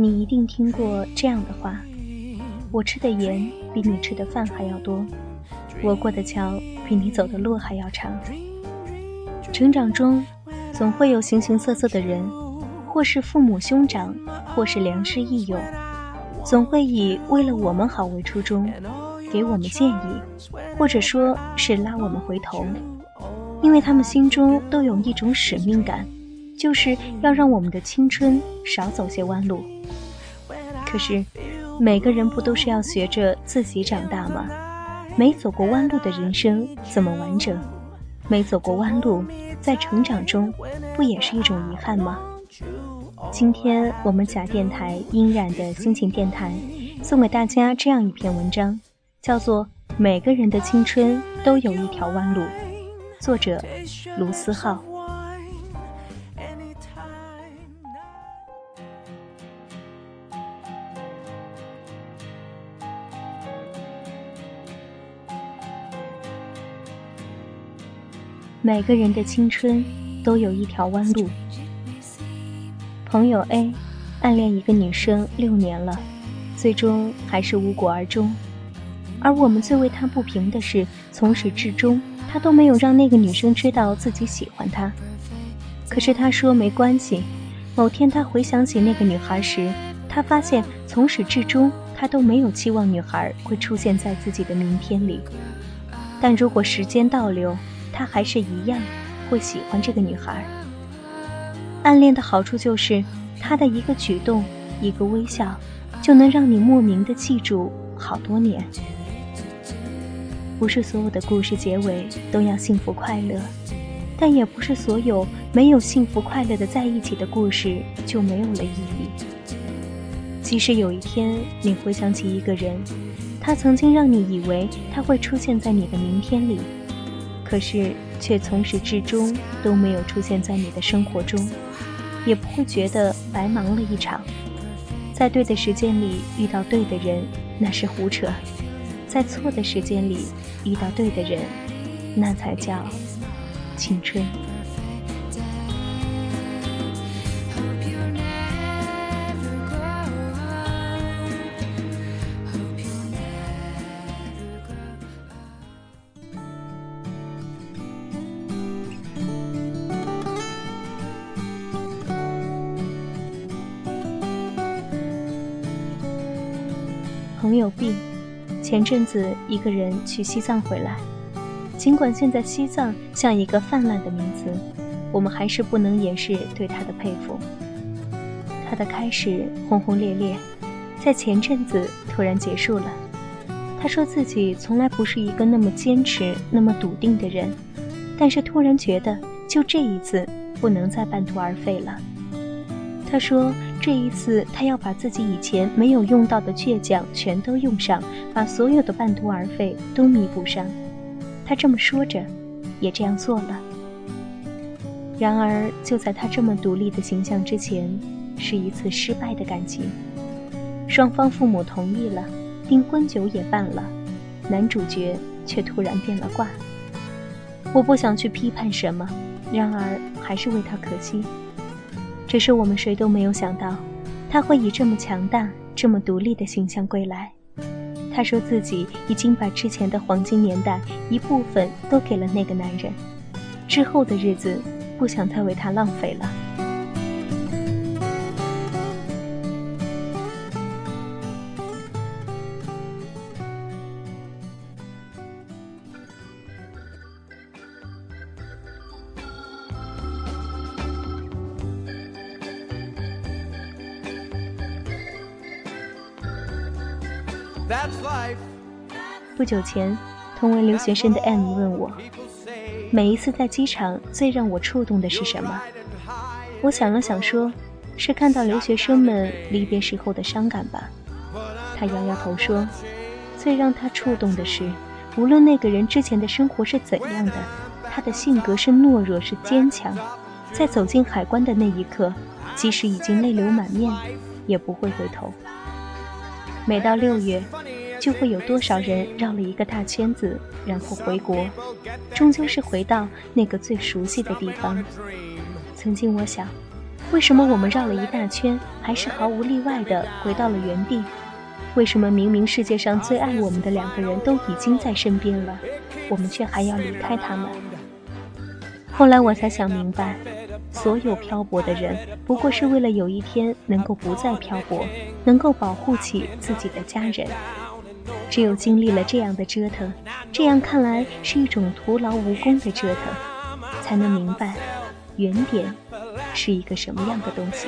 你一定听过这样的话：我吃的盐比你吃的饭还要多，我过的桥比你走的路还要长。成长中，总会有形形色色的人，或是父母兄长，或是良师益友，总会以为了我们好为初衷，给我们建议，或者说是拉我们回头，因为他们心中都有一种使命感，就是要让我们的青春少走些弯路。可是，每个人不都是要学着自己长大吗？没走过弯路的人生怎么完整？没走过弯路，在成长中不也是一种遗憾吗？今天我们假电台音染的心情电台，送给大家这样一篇文章，叫做《每个人的青春都有一条弯路》，作者卢思浩。每个人的青春都有一条弯路。朋友 A 暗恋一个女生六年了，最终还是无果而终。而我们最为他不平的是，从始至终他都没有让那个女生知道自己喜欢她。可是他说没关系。某天他回想起那个女孩时，他发现从始至终他都没有期望女孩会出现在自己的明天里。但如果时间倒流，他还是一样会喜欢这个女孩。暗恋的好处就是，他的一个举动、一个微笑，就能让你莫名的记住好多年。不是所有的故事结尾都要幸福快乐，但也不是所有没有幸福快乐的在一起的故事就没有了意义。即使有一天你回想起一个人，他曾经让你以为他会出现在你的明天里。可是，却从始至终都没有出现在你的生活中，也不会觉得白忙了一场。在对的时间里遇到对的人，那是胡扯；在错的时间里遇到对的人，那才叫青春。朋友病前阵子一个人去西藏回来。尽管现在西藏像一个泛滥的名词，我们还是不能掩饰对他的佩服。他的开始轰轰烈烈，在前阵子突然结束了。他说自己从来不是一个那么坚持、那么笃定的人，但是突然觉得就这一次不能再半途而废了。他说。这一次，他要把自己以前没有用到的倔强全都用上，把所有的半途而废都弥补上。他这么说着，也这样做了。然而，就在他这么独立的形象之前，是一次失败的感情。双方父母同意了，订婚酒也办了，男主角却突然变了卦。我不想去批判什么，然而还是为他可惜。只是我们谁都没有想到，他会以这么强大、这么独立的形象归来。他说自己已经把之前的黄金年代一部分都给了那个男人，之后的日子不想再为他浪费了。不久前，同为留学生的 M 问我：“每一次在机场，最让我触动的是什么？我想了想，说是看到留学生们离别时候的伤感吧。他摇摇头说，最让他触动的是，无论那个人之前的生活是怎样的，他的性格是懦弱是坚强，在走进海关的那一刻，即使已经泪流满面，也不会回头。每到六月。就会有多少人绕了一个大圈子，然后回国，终究是回到那个最熟悉的地方。曾经我想，为什么我们绕了一大圈，还是毫无例外的回到了原地？为什么明明世界上最爱我们的两个人都已经在身边了，我们却还要离开他们？后来我才想明白，所有漂泊的人，不过是为了有一天能够不再漂泊，能够保护起自己的家人。只有经历了这样的折腾，这样看来是一种徒劳无功的折腾，才能明白原点是一个什么样的东西。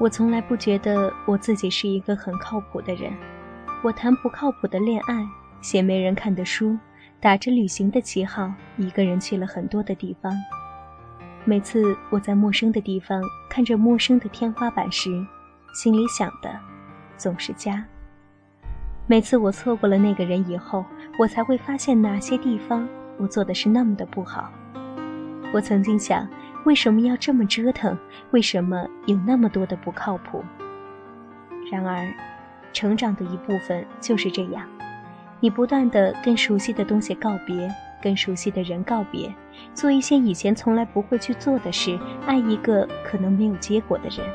我从来不觉得我自己是一个很靠谱的人，我谈不靠谱的恋爱，写没人看的书，打着旅行的旗号，一个人去了很多的地方。每次我在陌生的地方看着陌生的天花板时，心里想的总是家。每次我错过了那个人以后，我才会发现哪些地方我做的是那么的不好。我曾经想。为什么要这么折腾？为什么有那么多的不靠谱？然而，成长的一部分就是这样：你不断的跟熟悉的东西告别，跟熟悉的人告别，做一些以前从来不会去做的事，爱一个可能没有结果的人。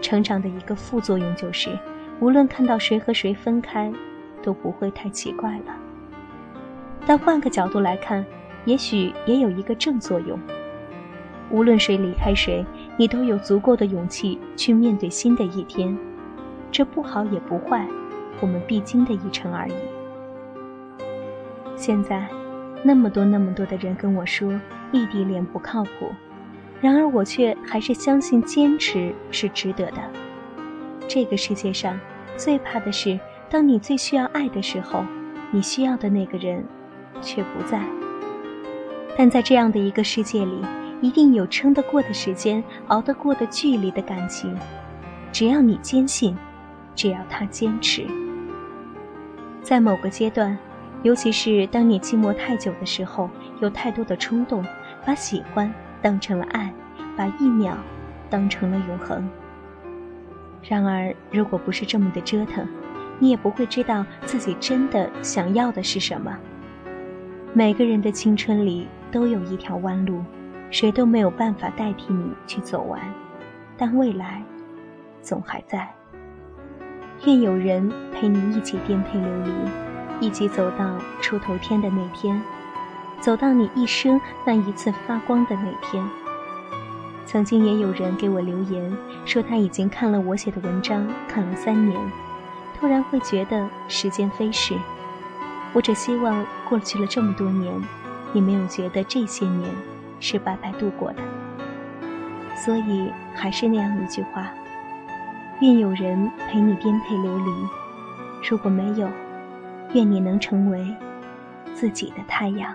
成长的一个副作用就是，无论看到谁和谁分开，都不会太奇怪了。但换个角度来看，也许也有一个正作用。无论谁离开谁，你都有足够的勇气去面对新的一天。这不好也不坏，我们必经的一程而已。现在，那么多那么多的人跟我说异地恋不靠谱，然而我却还是相信坚持是值得的。这个世界上，最怕的是当你最需要爱的时候，你需要的那个人却不在。但在这样的一个世界里。一定有撑得过的时间，熬得过的距离的感情。只要你坚信，只要他坚持。在某个阶段，尤其是当你寂寞太久的时候，有太多的冲动，把喜欢当成了爱，把一秒当成了永恒。然而，如果不是这么的折腾，你也不会知道自己真的想要的是什么。每个人的青春里都有一条弯路。谁都没有办法代替你去走完，但未来总还在。愿有人陪你一起颠沛流离，一起走到出头天的那天，走到你一生那一次发光的那天。曾经也有人给我留言，说他已经看了我写的文章，看了三年，突然会觉得时间飞逝。我只希望过去了这么多年，你没有觉得这些年。是白白度过的，所以还是那样一句话：愿有人陪你颠沛流离。如果没有，愿你能成为自己的太阳。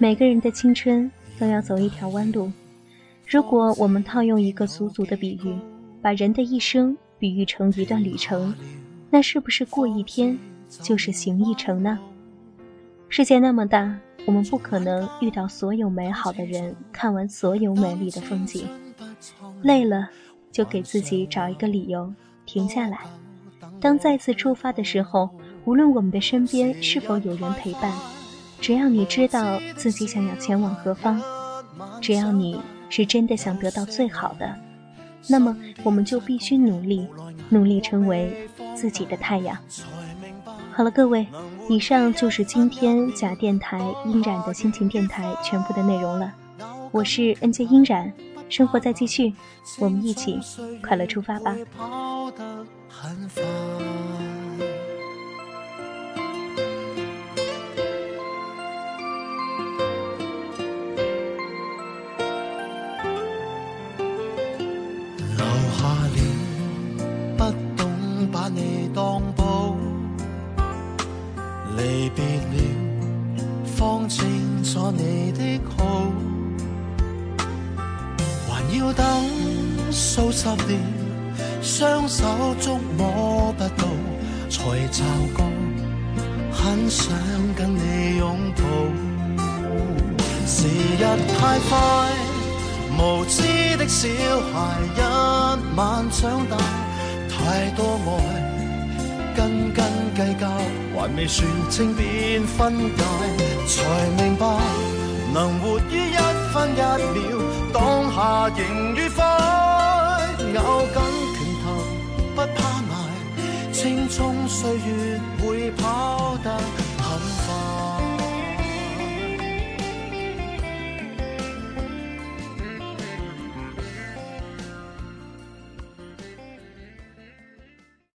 每个人的青春都要走一条弯路。如果我们套用一个俗俗的比喻，把人的一生比喻成一段旅程，那是不是过一天就是行一程呢？世界那么大，我们不可能遇到所有美好的人，看完所有美丽的风景。累了，就给自己找一个理由停下来。当再次出发的时候，无论我们的身边是否有人陪伴。只要你知道自己想要前往何方，只要你是真的想得到最好的，那么我们就必须努力，努力成为自己的太阳。好了，各位，以上就是今天假电台音染的心情电台全部的内容了。我是 N J 音染，生活在继续，我们一起快乐出发吧。当宝离别了，方清楚你的好，还要等数十年，双手捉摸不到，才骤觉很想跟你拥抱。时日太快，无知的小孩一晚长大，太多爱，斤斤计较。还未算清便分解，才明白能活于一分一秒，当下仍愉快。咬紧拳头，不怕挨，青葱岁月会跑得很快。